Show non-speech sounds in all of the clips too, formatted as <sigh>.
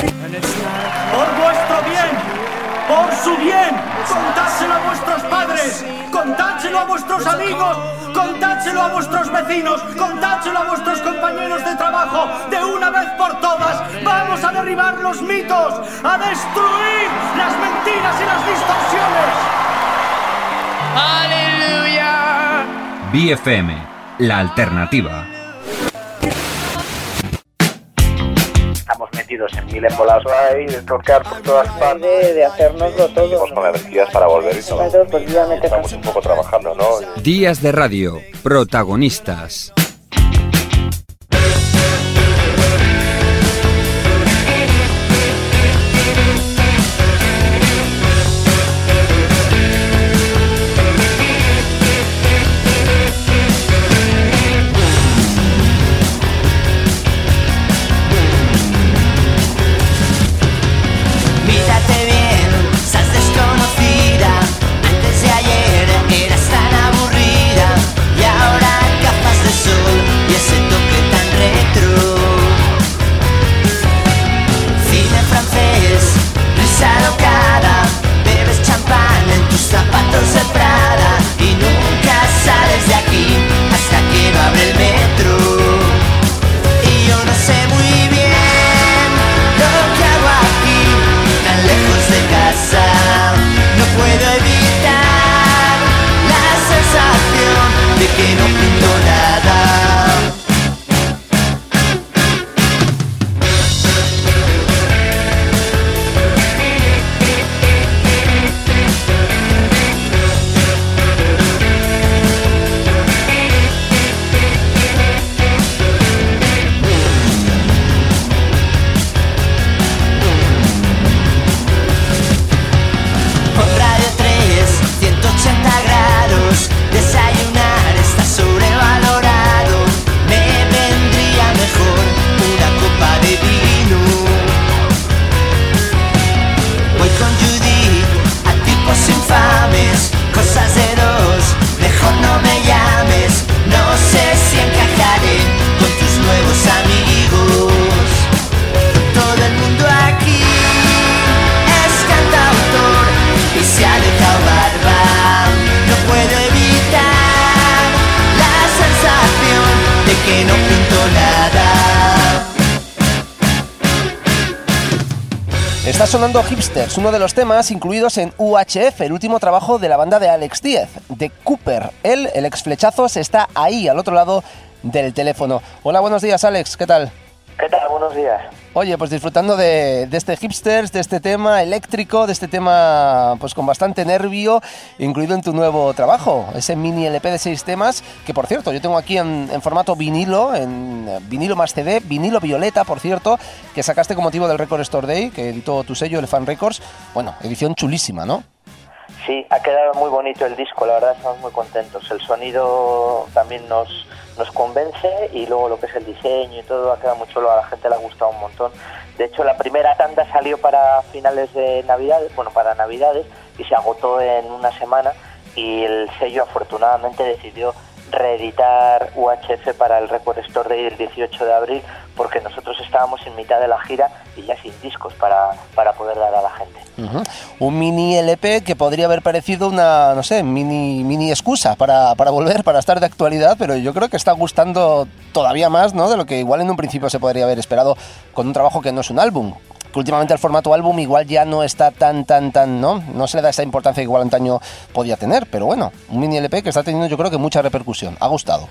Por vuestro bien, por su bien, contádselo a vuestros padres, contádselo a vuestros amigos, contádselo a vuestros vecinos, contádselo a vuestros compañeros de trabajo, de una vez por todas. Vamos a derribar los mitos, a destruir las mentiras y las distorsiones. ¡Aleluya! BFM, la alternativa. Estamos metidos en mil embolados ahí, de tocar por todas partes. De, de hacernoslo todo. Estamos con energías para volver y todo. Pues Estamos un poco trabajando, ¿no? Días de radio, protagonistas. Hipsters, uno de los temas incluidos en UHF, el último trabajo de la banda de Alex Diez, de Cooper. Él, el ex flechazos, está ahí, al otro lado del teléfono. Hola, buenos días, Alex, ¿qué tal? ¿Qué tal? Buenos días. Oye, pues disfrutando de, este Hipsters, de este tema eléctrico, de este tema pues con bastante nervio, incluido en tu nuevo trabajo, ese mini LP de seis temas, que por cierto, yo tengo aquí en, en formato vinilo, en eh, vinilo más CD, vinilo violeta, por cierto, que sacaste con motivo del Record Store Day, que editó tu sello, el Fan Records. Bueno, edición chulísima, ¿no? Sí, ha quedado muy bonito el disco, la verdad estamos muy contentos. El sonido también nos, nos convence y luego lo que es el diseño y todo ha quedado muy chulo, a la gente le ha gustado un montón. De hecho, la primera tanda salió para finales de Navidades, bueno, para Navidades, y se agotó en una semana y el sello afortunadamente decidió reeditar UHF para el Record Store Day del 18 de abril porque nosotros estábamos en mitad de la gira y ya sin discos para, para poder dar a la gente. Un mini LP que podría haber parecido una, no sé, mini, mini excusa para, para volver, para estar de actualidad, pero yo creo que está gustando todavía más, ¿no? De lo que igual en un principio se podría haber esperado con un trabajo que no es un álbum. Que últimamente el formato álbum igual ya no está tan, tan, tan, ¿no? No se le da esa importancia que igual antaño podía tener, pero bueno, un mini LP que está teniendo yo creo que mucha repercusión. Ha gustado.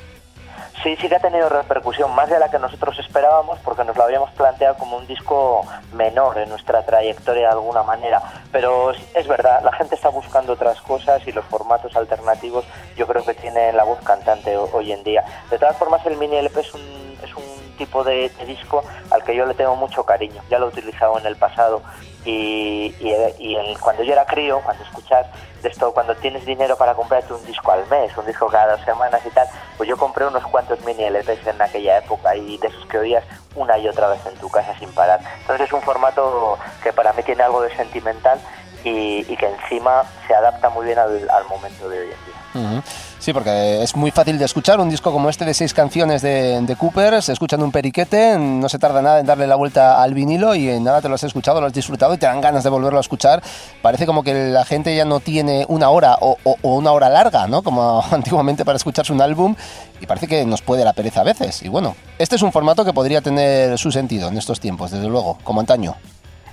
Sí, sí que ha tenido repercusión, más de la que nosotros esperábamos, porque nos lo habíamos planteado como un disco menor en nuestra trayectoria de alguna manera. Pero es verdad, la gente está buscando otras cosas y los formatos alternativos yo creo que tienen la voz cantante ho- hoy en día. De todas formas, el mini LP es un, es un tipo de disco al que yo le tengo mucho cariño. Ya lo he utilizado en el pasado y, y, el- cuando yo era crío, cuando escuchas de esto, cuando tienes dinero para comprarte un disco al mes, un disco cada dos semanas y tal, pues yo compré unos cuantos mini LPs en aquella época y de esos que oías una y otra vez en tu casa sin parar. Entonces es un formato que para mí tiene algo de sentimental y, que encima se adapta muy bien al, momento de hoy en día. Sí, porque es muy fácil de escuchar un disco como este de seis canciones de, de Cooper, se escucha en un periquete, no se tarda nada en darle la vuelta al vinilo y nada te lo has escuchado, lo has disfrutado y te dan ganas de volverlo a escuchar. Parece como que la gente ya no tiene una hora o, una hora larga, ¿no? Como <laughs> antiguamente para escucharse un álbum y parece que nos puede la pereza a veces. Y bueno, este es un formato que podría tener su sentido en estos tiempos, desde luego, como antaño.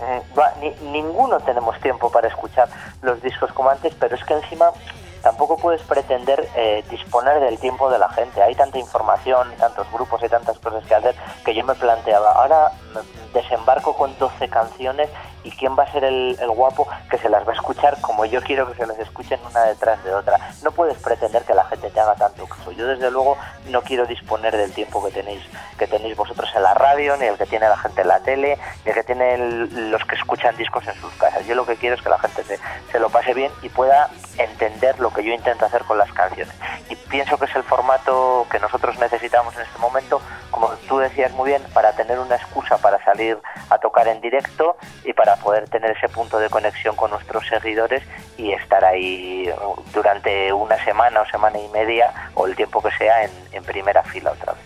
Mm, ni- ninguno tenemos tiempo para escuchar los discos como antes, pero es que encima tampoco puedes pretender eh, disponer del tiempo de la gente. Hay tanta información, tantos grupos y tantas cosas que hacer que yo me planteaba, ahora desembarco con 12 canciones y quién va a ser el, guapo que se las va a escuchar como yo quiero que se las escuchen una detrás de otra. No puedes pretender que la gente te haga tanto caso. Yo desde luego no quiero disponer del tiempo que tenéis que tenéis vosotros en la radio, ni el que tiene la gente en la tele, ni el que tiene el- los que escuchan discos en sus casas. Yo lo que quiero es que la gente se, se lo pase bien y pueda entender lo que yo intento hacer con las canciones. Y pienso que es el formato que nosotros necesitamos en este momento, como tú decías muy bien, para tener una excusa para salir a tocar en directo y para poder tener ese punto de conexión con nuestros seguidores y estar ahí uh, durante una semana o semana y media o el tiempo que sea en, primera fila otra vez.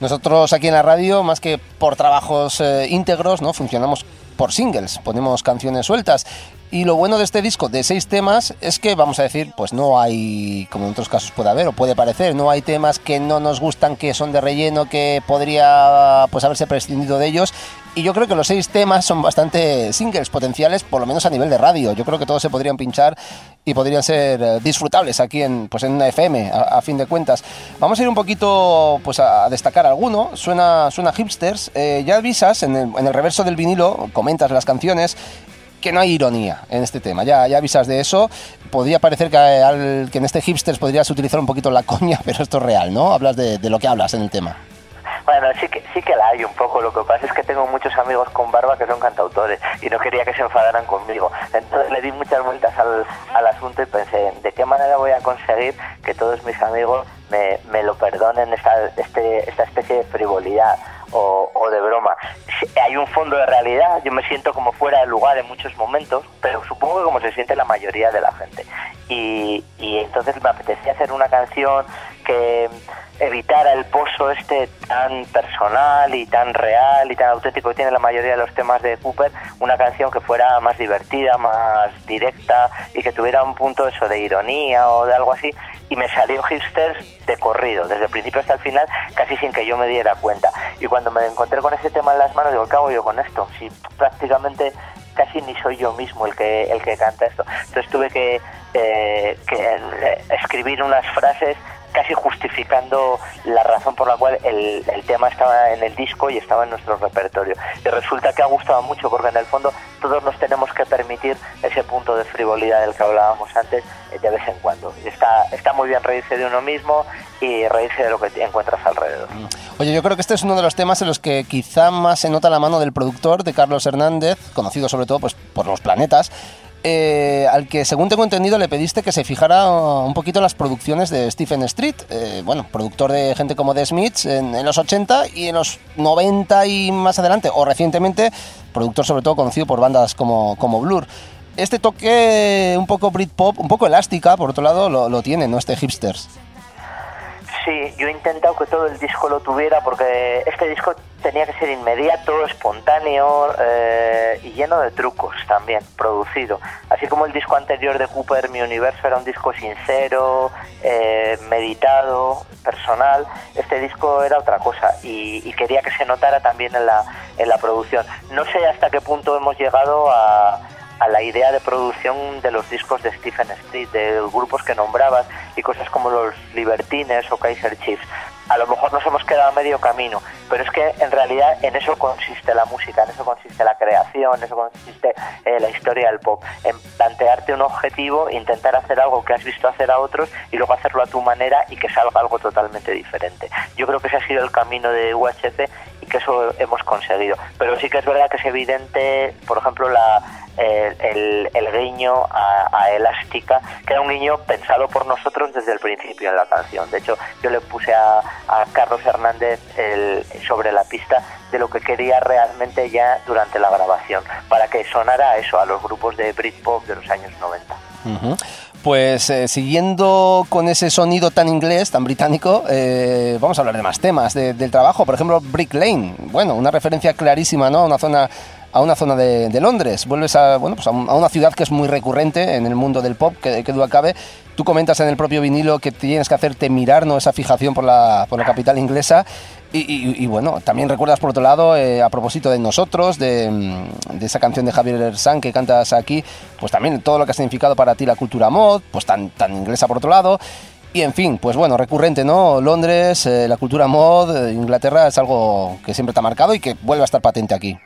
Nosotros aquí en la radio, más que por trabajos eh, íntegros, ¿no? funcionamos por singles, ponemos canciones sueltas. Y lo bueno de este disco de seis temas es que, vamos a decir, pues no hay, como en otros casos puede haber o puede parecer, no hay temas que no nos gustan, que son de relleno, que podría pues haberse prescindido de ellos. Y yo creo que los seis temas son bastante singles potenciales, por lo menos a nivel de radio. Yo creo que todos se podrían pinchar y podrían ser eh, disfrutables aquí en, pues en una FM, a, fin de cuentas. Vamos a ir un poquito pues a destacar alguno. Suena, suena hipsters. Eh, ya avisas en el, en el reverso del vinilo, comentas las canciones que no hay ironía en este tema, ya, ya avisas de eso. Podría parecer que, al- que en este hipsters podrías utilizar un poquito la coña, <laughs> pero esto es real, ¿no? Hablas de lo que hablas en el tema. Bueno, sí que, sí que la hay un poco. Lo que pasa es que tengo muchos amigos con barba que son cantautores y no quería que se enfadaran conmigo. Entonces le di muchas vueltas al, al asunto y pensé, ¿de qué manera voy a conseguir que todos mis amigos me, me lo perdonen esta, este, esta especie de frivolidad? O, o de broma. Hay un fondo de realidad, yo me siento como fuera de lugar en muchos momentos, pero supongo que como se siente la mayoría de la gente. Y, y entonces me apetecía hacer una canción que evitara el pozo este tan personal y tan real y tan auténtico que tiene la mayoría de los temas de Cooper, una canción que fuera más divertida, más directa y que tuviera un punto eso de ironía o de algo así y me salió Hipsters de corrido, desde el principio hasta el final, casi sin que yo me diera cuenta. Y cuando me encontré con ese tema en las manos, digo, ¿qué hago yo con esto? Si prácticamente casi ni soy yo mismo el que el que canta esto. Entonces tuve que, eh, que escribir unas frases casi justificando la razón por la cual el, el tema estaba en el disco y estaba en nuestro repertorio. Y resulta que ha gustado mucho porque en el fondo todos nos tenemos que permitir ese punto de frivolidad del que hablábamos antes eh, de vez en cuando. Está, está muy bien reírse de uno mismo y reírse de lo que encuentras alrededor. Oye, yo creo que este es uno de los temas en los que quizá más se nota la mano del productor, de Carlos Hernández, conocido sobre todo pues, por Los Planetas, eh, al que, según tengo entendido, le pediste que se fijara un poquito las producciones de Stephen Street, eh, bueno, productor de gente como The Smiths en, los 80 y en los 90 y más adelante, o recientemente, productor sobre todo conocido por bandas como, como Blur. Este toque un poco Britpop, un poco elástica, por otro lado, lo, lo tiene, ¿no? Este Hipsters. Sí, yo he intentado que todo el disco lo tuviera porque este disco tenía que ser inmediato, espontáneo eh, y lleno de trucos también, producido. Así como el disco anterior de Cooper, Mi Universo, era un disco sincero, eh, meditado, personal, este disco era otra cosa y, y quería que se notara también en la, en la producción. No sé hasta qué punto hemos llegado a a la idea de producción de los discos de Stephen Street, de grupos que nombrabas y cosas como los Libertines o Kaiser Chiefs. A lo mejor nos hemos quedado a medio camino, pero es que en realidad en eso consiste la música, en eso consiste la creación, en eso consiste eh, la historia del pop, en plantearte un objetivo, intentar hacer algo que has visto hacer a otros y luego hacerlo a tu manera y que salga algo totalmente diferente. Yo creo que ese ha sido el camino de UHC y que eso hemos conseguido. Pero sí que es verdad que es evidente, por ejemplo, la el, el, guiño a, Elástica, que era un guiño pensado por nosotros desde el principio en la canción. De hecho, yo le puse a, Carlos Hernández el, sobre la pista de lo que quería realmente ya durante la grabación, para que sonara eso, a los grupos de Britpop de los años 90. Pues eh, siguiendo con ese sonido tan inglés, tan británico, eh, vamos a hablar de más temas del trabajo. Por ejemplo, Brick Lane. Bueno, una referencia clarísima, ¿no? Una zona a una zona de, Londres, vuelves a, bueno, pues a, una ciudad que es muy recurrente en el mundo del pop, que, que duda cabe. Tú comentas en el propio vinilo que tienes que hacerte mirar ¿no? esa fijación por la, por la capital inglesa. Y, bueno, también recuerdas por otro lado, eh, a propósito de nosotros, de, de, esa canción de Javier San que cantas aquí, pues también todo lo que ha significado para ti la cultura mod, pues tan, tan inglesa por otro lado. Y en fin, pues bueno, recurrente, ¿no? Londres, eh, la cultura mod, eh, Inglaterra es algo que siempre te ha marcado y que vuelve a estar patente aquí.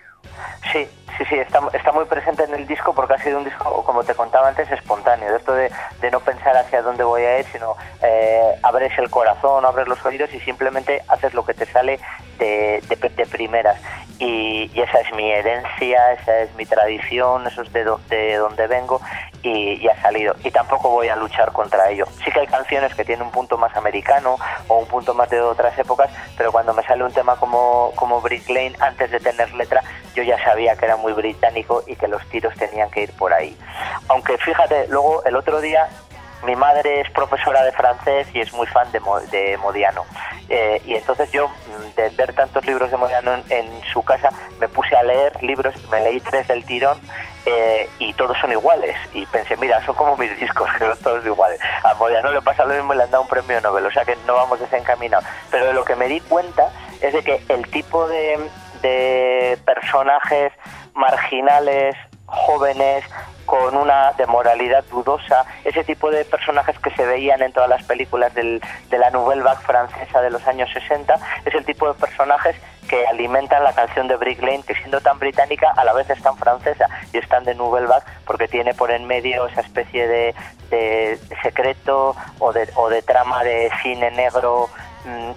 Sí, sí, sí, está, está muy presente en el disco porque ha sido un disco, como te contaba antes, espontáneo. De esto de, de no pensar hacia dónde voy a ir, sino eh, abres el corazón, abres los oídos y simplemente haces lo que te sale de, de, primeras. Y, y, esa es mi herencia, esa es mi tradición, eso es de, de donde vengo y, ha salido. Y tampoco voy a luchar contra ello. Sí que hay canciones que tienen un punto más americano o un punto más de otras épocas, pero cuando me sale un tema como, como Brick Lane, antes de tener letra, yo ya sabía que era muy británico y que los tiros tenían que ir por ahí. Aunque fíjate, luego el otro día mi madre es profesora de francés y es muy fan de, de Modiano. Eh, y entonces yo, mm, de ver tantos libros de Modiano en, su casa, me puse a leer libros, me leí tres del tirón eh, y todos son iguales. Y pensé, mira, son como mis discos, <laughs> que son todos iguales. A Modiano le pasa lo mismo y le han dado un premio Nobel, o sea que no vamos desencaminados. Pero de lo que me di cuenta es de que el tipo de, de personajes marginales, jóvenes, con una de moralidad dudosa, ese tipo de personajes que se veían en todas las películas del, de la Nouvelle Vague francesa de los años 60, es el tipo de personajes que alimentan la canción de Brick Lane, que siendo tan británica, a la vez es tan francesa y están de Nouvelle Vague, porque tiene por en medio esa especie de, de secreto o de, o de trama de cine negro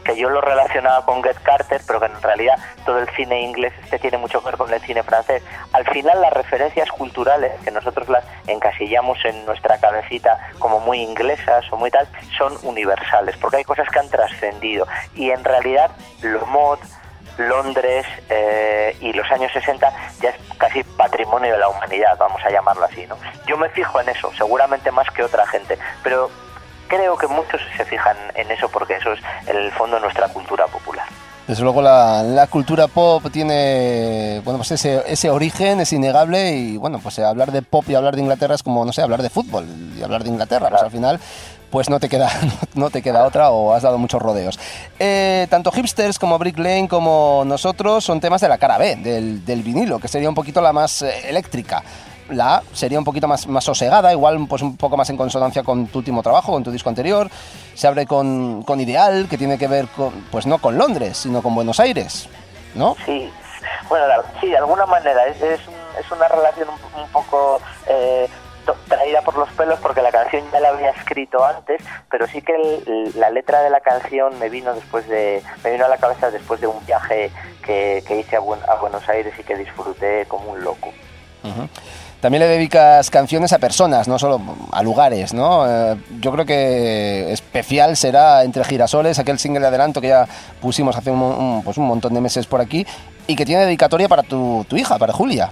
que yo lo relacionaba con Get Carter, pero que en realidad todo el cine inglés este tiene mucho que ver con el cine francés. Al final las referencias culturales, que nosotros las encasillamos en nuestra cabecita como muy inglesas o muy tal, son universales, porque hay cosas que han trascendido. Y en realidad lo mod, Londres eh, y los años 60 ya es casi patrimonio de la humanidad, vamos a llamarlo así, ¿no? Yo me fijo en eso, seguramente más que otra gente, pero creo que muchos se fijan en eso porque eso es en el fondo nuestra cultura popular. Desde luego la, la, cultura pop tiene bueno pues ese, ese origen es innegable y bueno pues hablar de pop y hablar de Inglaterra es como no sé hablar de fútbol y hablar de Inglaterra pues al final pues no te queda <laughs> no te queda otra o has dado muchos rodeos. Eh, tanto hipsters como Brick Lane como nosotros son temas de la cara B del, del vinilo que sería un poquito la más eh, eléctrica la A sería un poquito más, más sosegada, igual pues un poco más en consonancia con tu último trabajo, con tu disco anterior. Se abre con, con Ideal, que tiene que ver con, pues no con Londres, sino con Buenos Aires, ¿no? Sí, bueno, sí, de alguna manera es, es, es una relación un, poco eh, traída por los pelos porque la canción ya la había escrito antes, pero sí que la letra de la canción me vino después de me vino a la cabeza después de un viaje que, que hice a, a, Buenos Aires y que disfruté como un loco. También le dedicas canciones a personas, no solo a lugares, ¿no? Eh, yo creo que especial será Entre Girasoles, aquel single de adelanto que ya pusimos hace un, pues un montón de meses por aquí y que tiene dedicatoria para tu, tu hija, para Julia.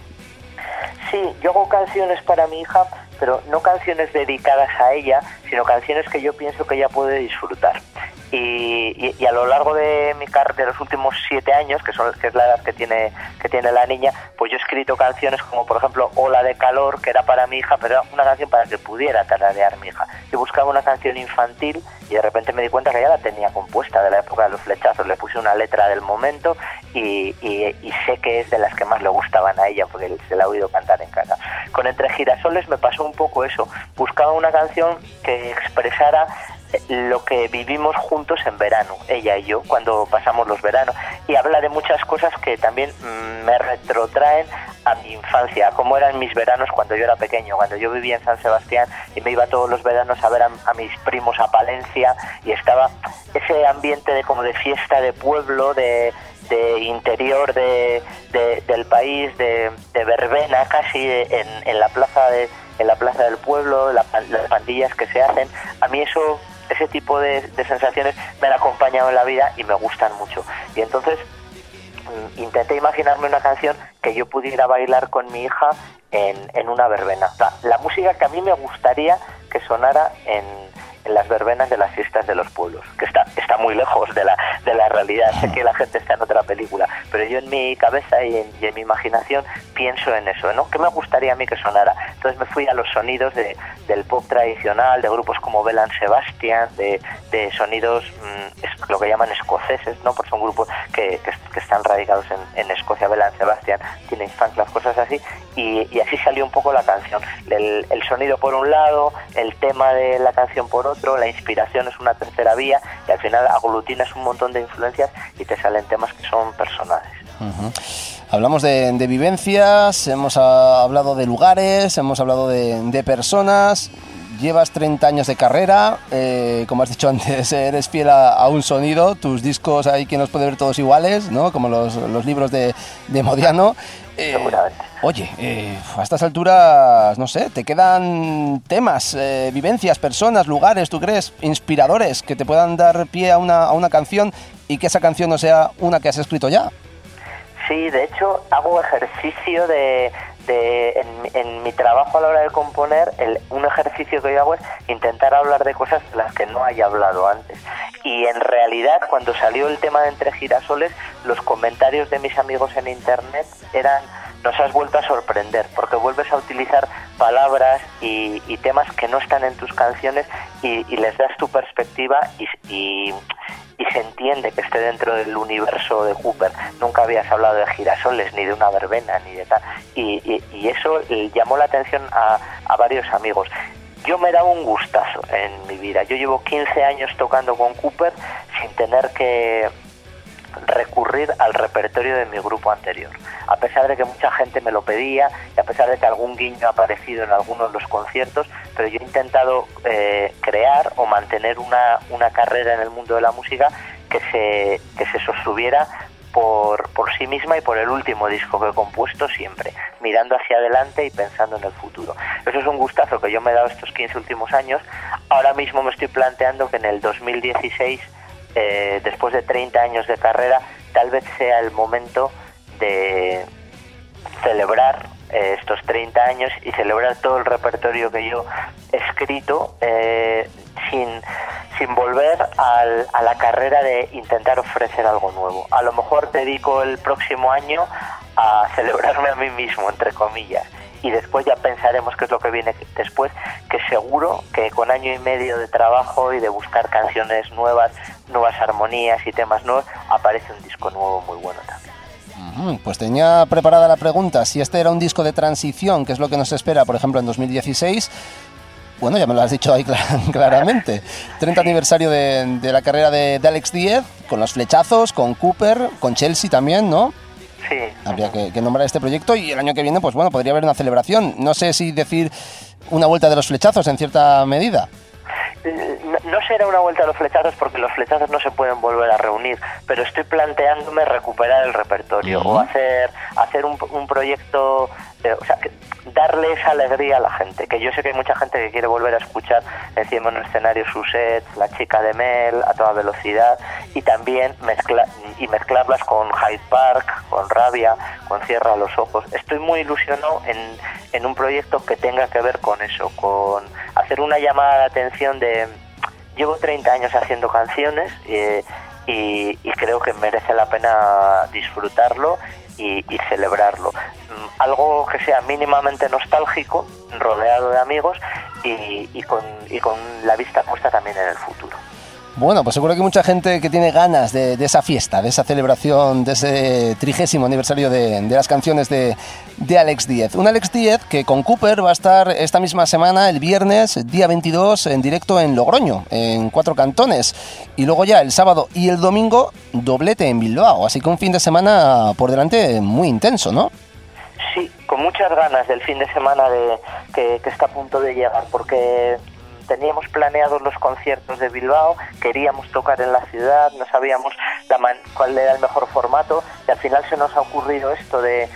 Sí, yo hago canciones para mi hija, pero no canciones dedicadas a ella, sino canciones que yo pienso que ella puede disfrutar. Y, a lo largo de mi carrera, de los últimos siete años, que, son, que es la edad que tiene, que tiene la niña, pues yo he escrito canciones como, por ejemplo, Ola de Calor, que era para mi hija, pero era una canción para que pudiera tararear mi hija. Yo buscaba una canción infantil y de repente me di cuenta que ya la tenía compuesta de la época de los flechazos. Le puse una letra del momento y, y sé que es de las que más le gustaban a ella, porque se la ha oído cantar en casa. Con Entre Girasoles me pasó un poco eso. Buscaba una canción que expresara lo que vivimos juntos en verano, ella y yo, cuando pasamos los veranos. Y habla de muchas cosas que también mm, me retrotraen a mi infancia, a cómo eran mis veranos cuando yo era pequeño, cuando yo vivía en San Sebastián y me iba todos los veranos a ver a, a mis primos a Palencia y estaba ese ambiente de como de fiesta de pueblo, de, de interior de, de- del país, de, verbena casi en, en la plaza de en la plaza del pueblo, la las pandillas que se hacen. A mí eso ese tipo de, de sensaciones me han acompañado en la vida y me gustan mucho. Y entonces mm, intenté imaginarme una canción que yo pudiera bailar con mi hija en, en una verbena. La, la música que a mí me gustaría que sonara en, en las verbenas de las fiestas de los pueblos, que está, está muy lejos de la, de la realidad. Sé que la gente está en otra película, pero yo en mi cabeza y en, y en mi imaginación pienso en eso, ¿no? ¿Qué me gustaría a mí que sonara? Entonces me fui a los sonidos de, del pop tradicional, de grupos como Belan Sebastian, de, de sonidos, mm, es- lo que llaman escoceses, ¿no? Porque son grupos que, que, que están radicados en, en Escocia, Belan Sebastian, Tina Funk, las cosas así, y, y así salió un poco la canción. El, el sonido por un lado, el tema de la canción por otro, la inspiración es una tercera vía, y al final aglutinas un montón de influencias y te salen temas que son personales. Hablamos de, vivencias, hemos hablado de lugares, hemos hablado de, de personas. Llevas 30 años de carrera, eh, como has dicho <laughs> antes, eres fiel a, a un sonido. Tus discos hay quien los puede ver todos iguales, ¿no? Como los, los libros de, de Modiano. Eh, Seguramente. oye, eh, a estas alturas, no sé, te quedan temas, eh, vivencias, personas, lugares, ¿tú crees? Inspiradores que te puedan dar pie a una, a una canción y que esa canción no sea una que has escrito ya. Sí, de hecho hago ejercicio de, de en, en mi trabajo a la hora de componer, el- un ejercicio que yo hago es intentar hablar de cosas de las que no haya hablado antes. Y en realidad cuando salió el tema de Entre Girasoles, los comentarios de mis amigos en internet eran nos has vuelto a sorprender porque vuelves a utilizar palabras y, y temas que no están en tus canciones y, y les das tu perspectiva y, y- se entiende que esté dentro del universo de Cooper. Nunca habías hablado de girasoles, ni de una verbena, ni de tal. Y, y- y eso eh, llamó la atención a, a varios amigos. Yo me dado un gustazo en mi vida. Yo llevo 15 años tocando con Cooper sin tener que recurrir al repertorio de mi grupo anterior. A pesar de que mucha gente me lo pedía y a pesar de que algún guiño ha aparecido en algunos de los conciertos, pero yo he intentado eh, crear o mantener una, una carrera en el mundo de la música que se, que se sostuviera por, por sí misma y por el último disco que he compuesto siempre, mirando hacia adelante y pensando en el futuro. Eso es un gustazo que yo me he dado estos 15 últimos años. Ahora mismo me estoy planteando que en el 2016 eh, después de 30 años de carrera, tal vez sea el momento de celebrar eh, estos 30 años y celebrar todo el repertorio que yo escrito eh, sin, sin volver a la carrera de intentar ofrecer algo nuevo. A lo mejor dedico el próximo año a <laughs> celebrarme a mí mismo, entre comillas. Y después ya pensaremos qué es lo que viene después, que seguro que con año y medio de trabajo y de buscar canciones nuevas, nuevas armonías y temas nuevos, aparece un disco nuevo muy bueno también. Pues tenía preparada la pregunta, si este era un disco de transición, que es lo que nos espera, por ejemplo, en 2016. Bueno, ya me lo has dicho ahí <laughs> cla- claramente. 30 aniversario de, de la carrera de, de Alex Diez, con los flechazos, con Cooper, con Chelsea también, ¿no? Sí. Habría que, que nombrar este proyecto y el año que viene, pues bueno, podría haber una celebración. No sé si decir una vuelta de los flechazos en cierta medida. No, no será una vuelta a los flechazos porque los flechazos no se pueden volver a reunir, pero estoy planteándome recuperar el repertorio o hacer hacer un, un proyecto, de- o sea, que- darle esa alegría a la gente, que yo sé que hay mucha gente que quiere volver a escuchar encima en un escenario su set, La chica de Mel, a toda velocidad, y también mezcla y mezclarlas con Hyde Park, con Rabia, con Cierra los ojos. Estoy muy ilusionado en, en un proyecto que tenga que ver con eso, con hacer una llamada de atención de llevo 30 años haciendo canciones eh, y, y creo que merece la pena disfrutarlo y, y celebrarlo. Mm, Algo que sea mínimamente nostálgico, rodeado de amigos y, con, y con la vista puesta también en el futuro. Bueno, pues seguro que mucha gente que tiene ganas de, esa fiesta, de esa celebración, de ese trigésimo aniversario de, las canciones de, Alex Díez. Un Alex Díez que con Cooper va a estar esta misma semana, el viernes, día 22, en directo en Logroño, en cuatro cantones. Y luego ya el sábado y el domingo, doblete en Bilbao. Así que un fin de semana por delante muy intenso, ¿no? Sí, con muchas ganas del fin de semana que, que está a punto de llegar, porque teníamos planeados los conciertos de Bilbao, queríamos tocar en la ciudad, no sabíamos cuál era el mejor formato y al final se nos ha ocurrido esto de,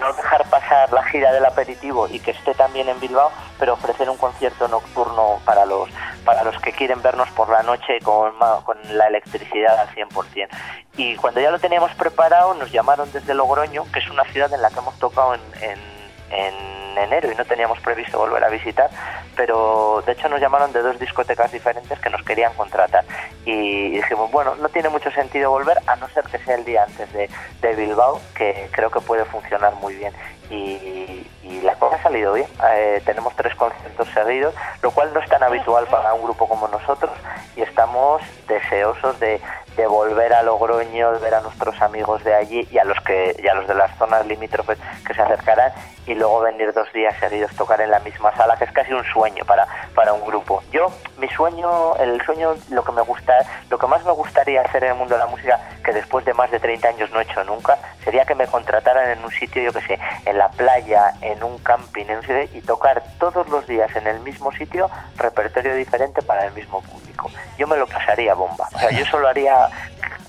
no dejar pasar la gira del aperitivo y que esté también en Bilbao, pero ofrecer un concierto nocturno para los para los que quieren vernos por la noche con, con la electricidad al 100%. Y cuando ya lo teníamos preparado, nos llamaron desde Logroño, que es una ciudad en la que hemos tocado en, en, en enero y no teníamos previsto volver a visitar, pero de hecho nos llamaron de dos discotecas diferentes que nos querían contratar y dijimos, bueno, no tiene mucho sentido volver a no ser que sea el día antes de, de Bilbao, que creo que puede funcionar muy bien. Y, y la cosa ha salido bien. Eh, tenemos tres conciertos seguidos, lo cual no es tan habitual para un grupo como nosotros y estamos deseosos de, de volver a Logroño, de ver a nuestros amigos de allí y a los que y a los de las zonas limítrofes que se acercarán y luego venir dos días seguidos tocar en la misma sala, que es casi un sueño para, para un grupo. Yo, mi sueño, el sueño, lo que me gusta, lo que más me gustaría hacer en el mundo de la música, que después de más de 30 años no he hecho nunca, sería que me contrataran en un sitio, yo que sé, en la playa, en un camping, en un y tocar todos los días en el mismo sitio, repertorio diferente para el mismo público. Yo me lo pasaría bomba. O sea, yo solo haría,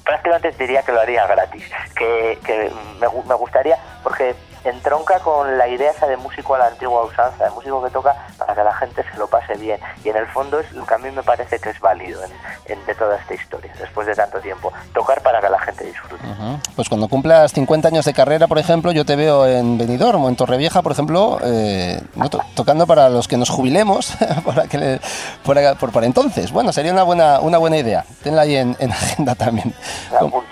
prácticamente diría que lo haría gratis, que, que me, me gustaría, porque entronca con la idea esa de músico a la antigua usanza, de músico que toca para que la gente se lo pase bien. Y en el fondo es lo que a mí me parece que es válido en, en- de toda esta historia, después de tanto tiempo. Tocar para que la gente disfrute. Ujú. Pues cuando cumplas 50 años de carrera, por ejemplo, yo te veo en Benidorm o en Torrevieja, por ejemplo, eh, no, to- tocando para los que nos jubilemos, para que le- por, por, entonces. Bueno, sería una buena, una buena idea. Tenla ahí en, en agenda también. La Como-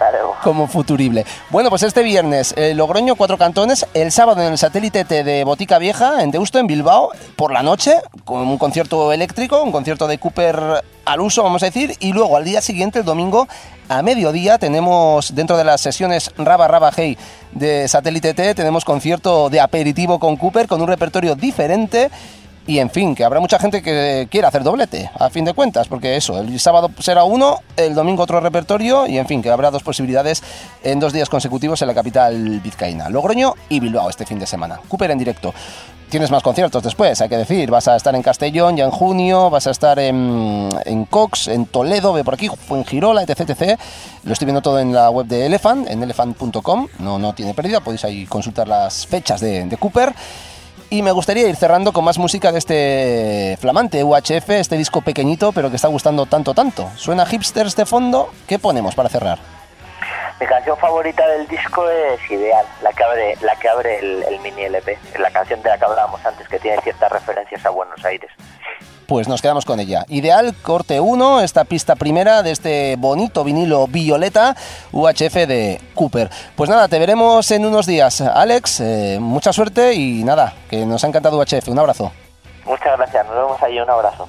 como futurible. Bueno, pues este viernes, eh, Logroño, cuatro cantones. El sábado en el satélite T de Botica Vieja, en Deusto, en Bilbao, por la noche, con un concierto eléctrico, un concierto de Cooper al uso, vamos a decir. Y luego al día siguiente, el domingo, a mediodía, tenemos dentro de las sesiones Raba Raba Hey de satélite T, tenemos concierto de aperitivo con Cooper, con un repertorio diferente. Y en fin, que habrá mucha gente que quiera hacer doblete, a fin de cuentas, porque eso, el sábado será uno, el domingo otro repertorio, y en fin, que habrá dos posibilidades en dos días consecutivos en la capital vizcaína, Logroño y Bilbao este fin de semana. Cooper en directo. Tienes más conciertos después, hay que decir. Vas a estar en Castellón ya en junio, vas a estar en, en Cox, en Toledo, ve por aquí, en Girola, etc, etc. Lo estoy viendo todo en la web de Elephant, en elephant.com. No, no tiene pérdida, podéis ahí consultar las fechas de, de Cooper. Y me gustaría ir cerrando con más música de este flamante UHF, este disco pequeñito, pero que está gustando tanto, tanto. Suena hipsters de fondo. ¿Qué ponemos para cerrar? Mi canción favorita del disco es Ideal, la que abre, la que abre el, el mini LP, la canción de la que hablábamos antes, que tiene ciertas referencias a Buenos Aires. Pues nos quedamos con ella. Ideal, corte 1, esta pista primera de este bonito vinilo violeta UHF de Cooper. Pues nada, te veremos en unos días. Alex, eh, mucha suerte y nada, que nos ha encantado UHF. Un abrazo. Muchas gracias, nos vemos allí, un abrazo.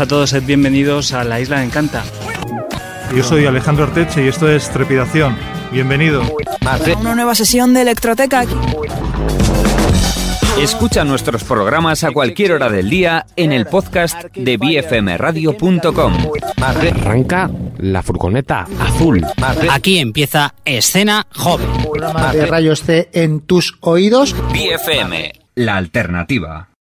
A todos, sed bienvenidos a la Isla de Encanta. Yo soy Alejandro Orteche y esto es Trepidación. Bienvenido. Una nueva sesión de Electroteca. Escucha nuestros programas a cualquier hora del día en el podcast de bfmradio.com. Arranca la furgoneta azul. Aquí empieza Escena Joven. de rayos C en tus oídos. BFM, la alternativa.